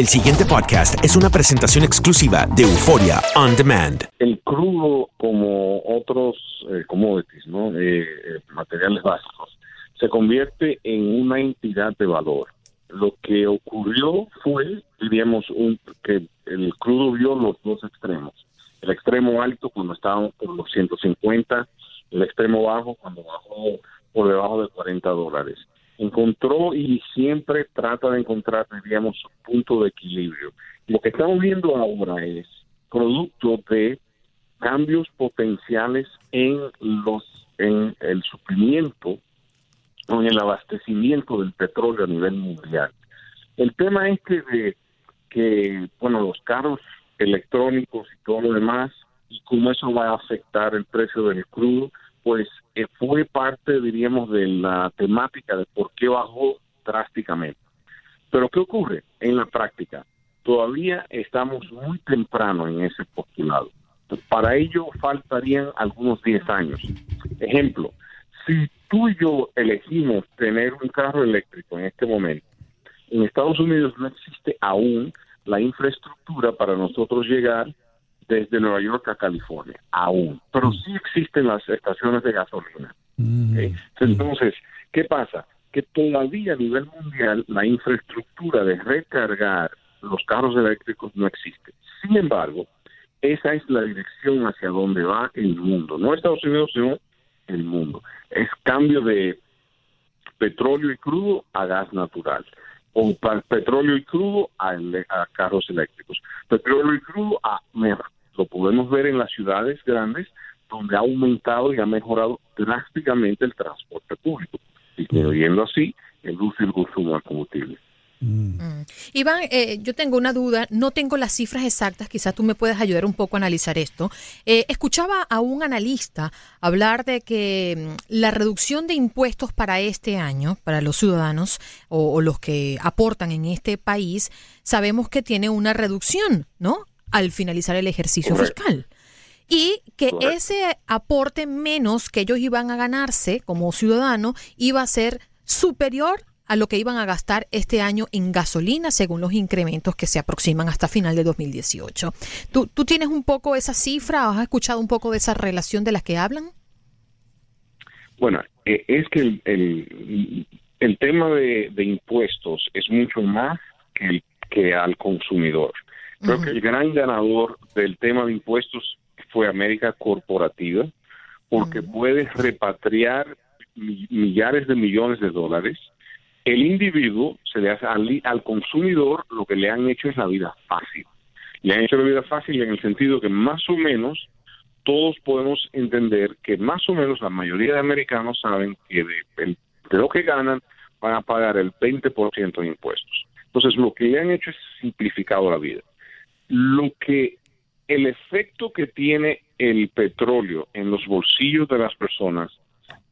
El siguiente podcast es una presentación exclusiva de Euforia On Demand. el crudo como otros eh, commodities, ¿no? Eh, eh, materiales básicos, se convierte en una entidad de valor. Lo que ocurrió fue, diríamos, un, que el crudo vio los dos extremos. El extremo alto cuando estábamos por los 150, el extremo bajo cuando bajó por debajo de 40 dólares. Encontró y siempre trata de encontrar, diríamos, su punto de equilibrio. Lo que estamos viendo ahora es producto de cambios potenciales en los en el suplimiento o en el abastecimiento del petróleo a nivel mundial. El tema este de que, bueno, los carros electrónicos y todo lo demás, y cómo eso va a afectar el precio del crudo, pues eh, fue parte, diríamos, de la temática de por qué bajó drásticamente. Pero ¿qué ocurre en la práctica? Todavía estamos muy temprano en ese postulado. Para ello faltarían algunos 10 años. Ejemplo, si tú y yo elegimos tener un carro eléctrico en este momento, en Estados Unidos no existe aún la infraestructura para nosotros llegar desde Nueva York a California, aún. Pero sí existen las estaciones de gasolina. ¿ok? Entonces, ¿qué pasa? Que todavía a nivel mundial la infraestructura de recargar los carros eléctricos no existe. Sin embargo, esa es la dirección hacia donde va el mundo. No Estados Unidos, sino el mundo. Es cambio de petróleo y crudo a gas natural. O petróleo y crudo a, carros eléctricos. Petróleo y crudo a Lo podemos ver en las ciudades grandes donde ha aumentado y ha mejorado drásticamente el transporte público, disminuyendo así el uso y el consumo de combustible. Mm. Iván, eh, yo tengo una duda, no tengo las cifras exactas, quizás tú me puedas ayudar un poco a analizar esto. Eh, escuchaba a un analista hablar de que mm, la reducción de impuestos para este año, para los ciudadanos o, o los que aportan en este país, sabemos que tiene una reducción, ¿no? Al finalizar el ejercicio Correcto. fiscal. Y que Correcto. ese aporte menos que ellos iban a ganarse como ciudadano iba a ser superior a lo que iban a gastar este año en gasolina según los incrementos que se aproximan hasta final de 2018. ¿Tú, tú tienes un poco esa cifra? ¿Has escuchado un poco de esa relación de la que hablan? Bueno, eh, es que el, el, el tema de, de impuestos es mucho más que, el- que al consumidor. Creo que el gran ganador del tema de impuestos fue América Corporativa, porque puedes repatriar mi- millares de millones de dólares. El individuo se le hace al, al consumidor lo que le han hecho es la vida fácil. Le han hecho la vida fácil en el sentido que más o menos todos podemos entender que más o menos la mayoría de americanos saben que de, de lo que ganan van a pagar el 20% de impuestos. Entonces, lo que le han hecho es simplificado la vida. Lo que el efecto que tiene el petróleo en los bolsillos de las personas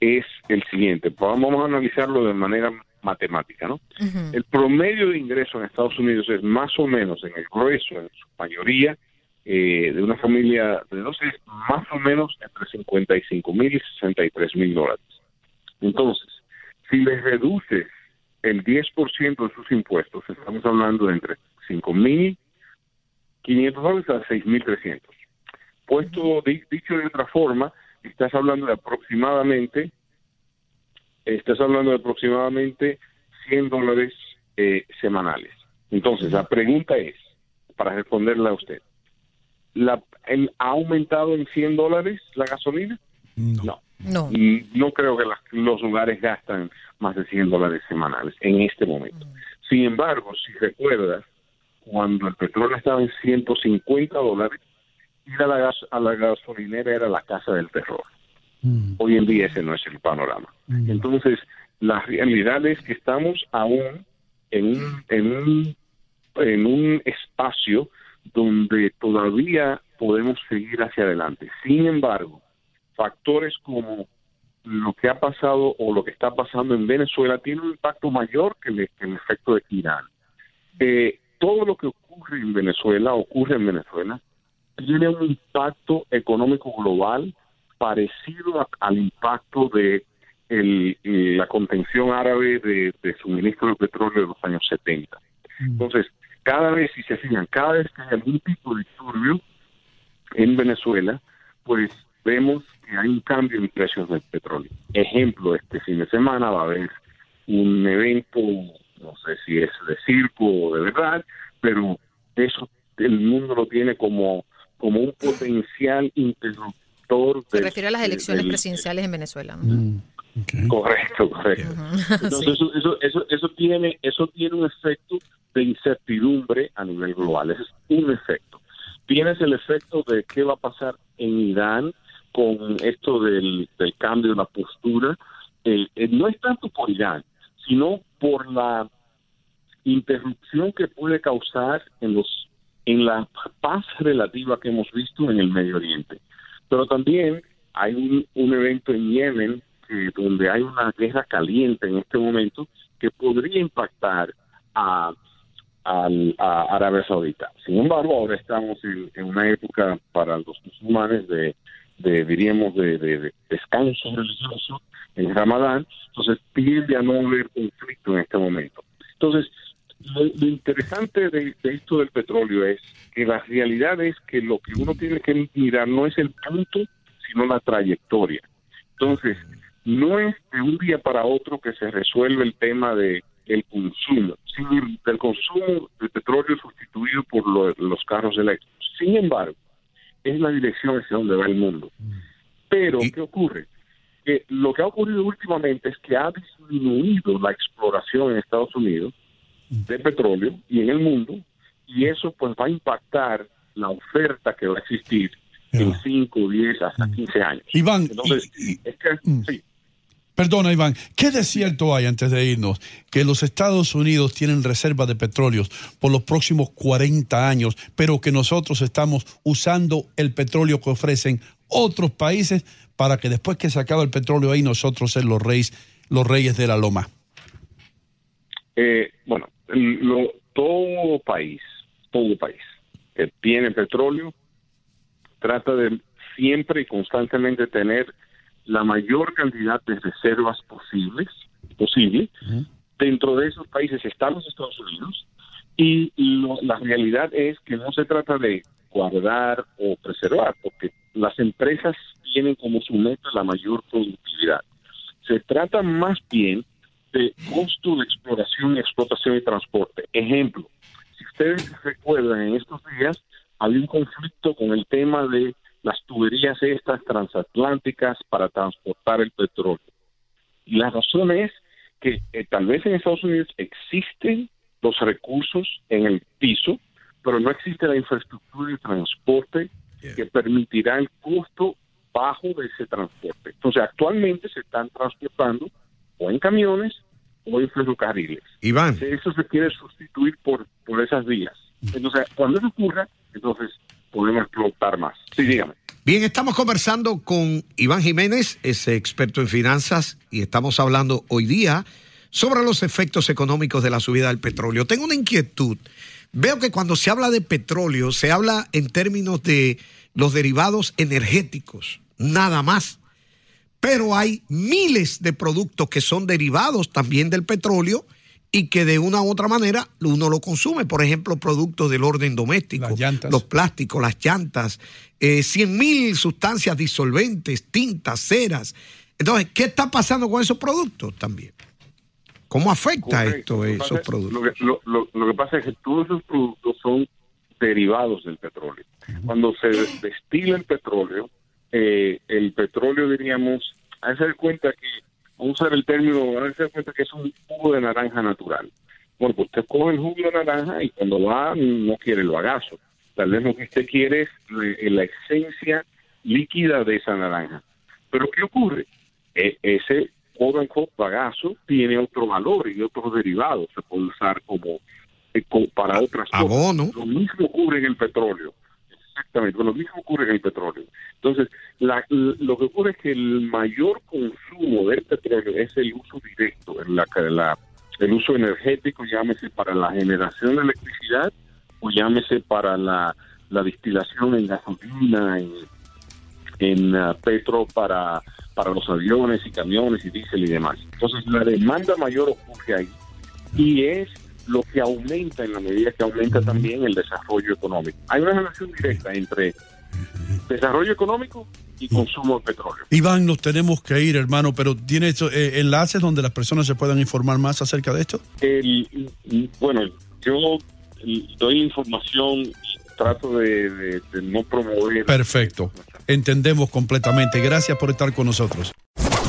es el siguiente. Vamos a analizarlo de manera matemática, ¿no? El promedio de ingreso en Estados Unidos es más o menos, en el grueso, en su mayoría, eh, de una familia de dos, es más o menos entre 55 mil y 63 mil dólares. Entonces, si les reduces el 10% de sus impuestos, estamos hablando de entre 5 mil 500 dólares a 6 mil 300. Puesto, dicho de otra forma, estás hablando de aproximadamente estás hablando de aproximadamente 100 dólares eh, semanales. Entonces, la pregunta es, para responderla a usted, ¿la, ¿ha aumentado en 100 dólares la gasolina? No. No. No creo que los lugares gastan más de 100 dólares semanales en este momento. Sin embargo, si recuerdas, cuando el petróleo estaba en 150 dólares, ir a la, a la gasolinera era la casa del terror. Mm. Hoy en día ese no es el panorama. Mm. Entonces, la realidad es que estamos aún en un, en un, en un espacio donde todavía podemos seguir hacia adelante. Sin embargo, factores como lo que ha pasado o lo que está pasando en Venezuela tiene un impacto mayor que el, efecto de Irán. Eh, todo lo que ocurre en Venezuela ocurre en Venezuela tiene un impacto económico global parecido al impacto de la contención árabe de, suministro de petróleo de los años 70. Mm. Entonces, cada vez, si se fijan, cada vez que hay algún tipo de disturbio en Venezuela, pues vemos que hay un cambio en precios del petróleo. Ejemplo, este fin de semana va a haber un evento, no sé si es de circo o de verdad, pero eso el mundo lo tiene como, como un potencial interruptor se refiere a las elecciones presidenciales en Venezuela. Mm, correcto, correcto. Entonces eso, eso, eso, tiene, eso tiene un efecto de incertidumbre a nivel global. Ese es un efecto. Tienes el efecto de qué va a pasar en Irán con esto del, del cambio de la postura. Eh, eh, no es tanto por Irán, sino por la interrupción que puede causar en los en la paz relativa que hemos visto en el Medio Oriente. Pero también hay un, un evento en Yemen donde hay una guerra caliente en este momento que podría impactar a, Arabia Saudita. Sin embargo, ahora estamos en, una época para los musulmanes de, de diríamos, de, descanso religioso en Ramadán, entonces tiende a no haber conflicto en este momento. Entonces, lo, interesante de, esto del petróleo es que la realidad es que lo que uno tiene que mirar no es el punto, sino la trayectoria. Entonces, no es de un día para otro que se resuelve el tema de el consumo, sino el consumo de petróleo sustituido por los carros eléctricos. Sin embargo, es la dirección hacia donde va el mundo. Pero, ¿qué ocurre? Que lo que ha ocurrido últimamente es que ha disminuido la exploración en Estados Unidos de petróleo y en el mundo, y eso pues va a impactar la oferta que va a existir en 5, 10, hasta 15 años. Iván, Entonces, es que, mm. Perdona, Iván, ¿qué desierto hay antes de irnos? Que los Estados Unidos tienen reserva de petróleos por los próximos 40 años, pero que nosotros estamos usando el petróleo que ofrecen otros países para que después que se acabe el petróleo ahí nosotros ser los reyes, los reyes de la loma. Eh, bueno, lo, todo país, todo país que tiene petróleo trata de siempre y constantemente tener la mayor cantidad de reservas posibles, posible. Dentro de esos países están los Estados Unidos y la realidad es que no se trata de guardar o preservar, porque las empresas tienen como su meta la mayor productividad. Se trata más bien de costo de exploración, explotación y transporte. Ejemplo, si ustedes recuerdan, en estos días había un conflicto con el tema de las tuberías estas transatlánticas para transportar el petróleo. Y la razón es que eh, tal vez en Estados Unidos existen los recursos en el piso, pero no existe la infraestructura de transporte que permitirá el costo bajo de ese transporte. Entonces, actualmente se están transportando o en camiones o en ferrocarriles. Iván. Eso se quiere sustituir por, por esas vías. Entonces, cuando eso ocurra, entonces podemos explotar más. Sí, dígame. Bien, estamos conversando con Iván Jiménez, ese experto en finanzas, y estamos hablando hoy día sobre los efectos económicos de la subida del petróleo. Tengo una inquietud. Veo que cuando se habla de petróleo, se habla en términos de los derivados energéticos, nada más. Pero hay miles de productos que son derivados también del petróleo y que de una u otra manera uno lo consume. Por ejemplo, productos del orden doméstico, los plásticos, las llantas, eh, 100 mil sustancias disolventes, tintas, ceras. Entonces, ¿qué está pasando con esos productos también? ¿Cómo afecta esto esos productos? Lo que, lo, lo, que pasa es que todos esos productos son derivados del petróleo. Cuando se destila el petróleo, eh, el petróleo, diríamos, hay que dar cuenta que, a usar el término, hay que dar cuenta que es un jugo de naranja natural. Bueno, pues usted coge el jugo de naranja y cuando va no quiere el bagazo. Tal vez lo que usted quiere es eh, la esencia líquida de esa naranja. Pero ¿qué ocurre? E, ese quote bagazo tiene otro valor y otros derivados. Se puede usar como, eh, para otras cosas. Lo mismo ocurre en el petróleo. Exactamente, lo mismo ocurre en el petróleo. Entonces, lo que ocurre es que el mayor consumo del petróleo es el uso directo, la, la, el uso energético, llámese para la generación de electricidad o llámese para la, distilación en gasolina, en, en uh, petro para, para los aviones y camiones y diésel y demás. Entonces, la demanda mayor ocurre ahí y es lo que aumenta en la medida que aumenta también el desarrollo económico. Hay una relación directa entre desarrollo económico y consumo de petróleo. Iván, nos tenemos que ir, hermano, pero ¿tiene esto, eh, enlaces donde las personas se puedan informar más acerca de esto? bueno, yo doy información y trato de no promover. Perfecto, entendemos completamente. Gracias por estar con nosotros.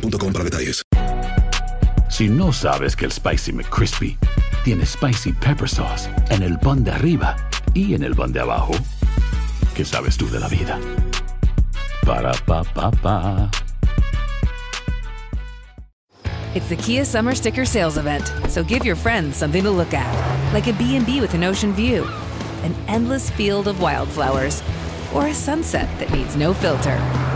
para detalles. Si no sabes que el Spicy McCrispy tiene Spicy Pepper Sauce en el pan de arriba y en el pan de abajo, ¿qué sabes tú de la vida? Para, pa, pa, pa. It's the Kia Summer Sticker Sales Event, so give your friends something to look at, like a B&B with an ocean view, an endless field of wildflowers, or a sunset that needs no filter.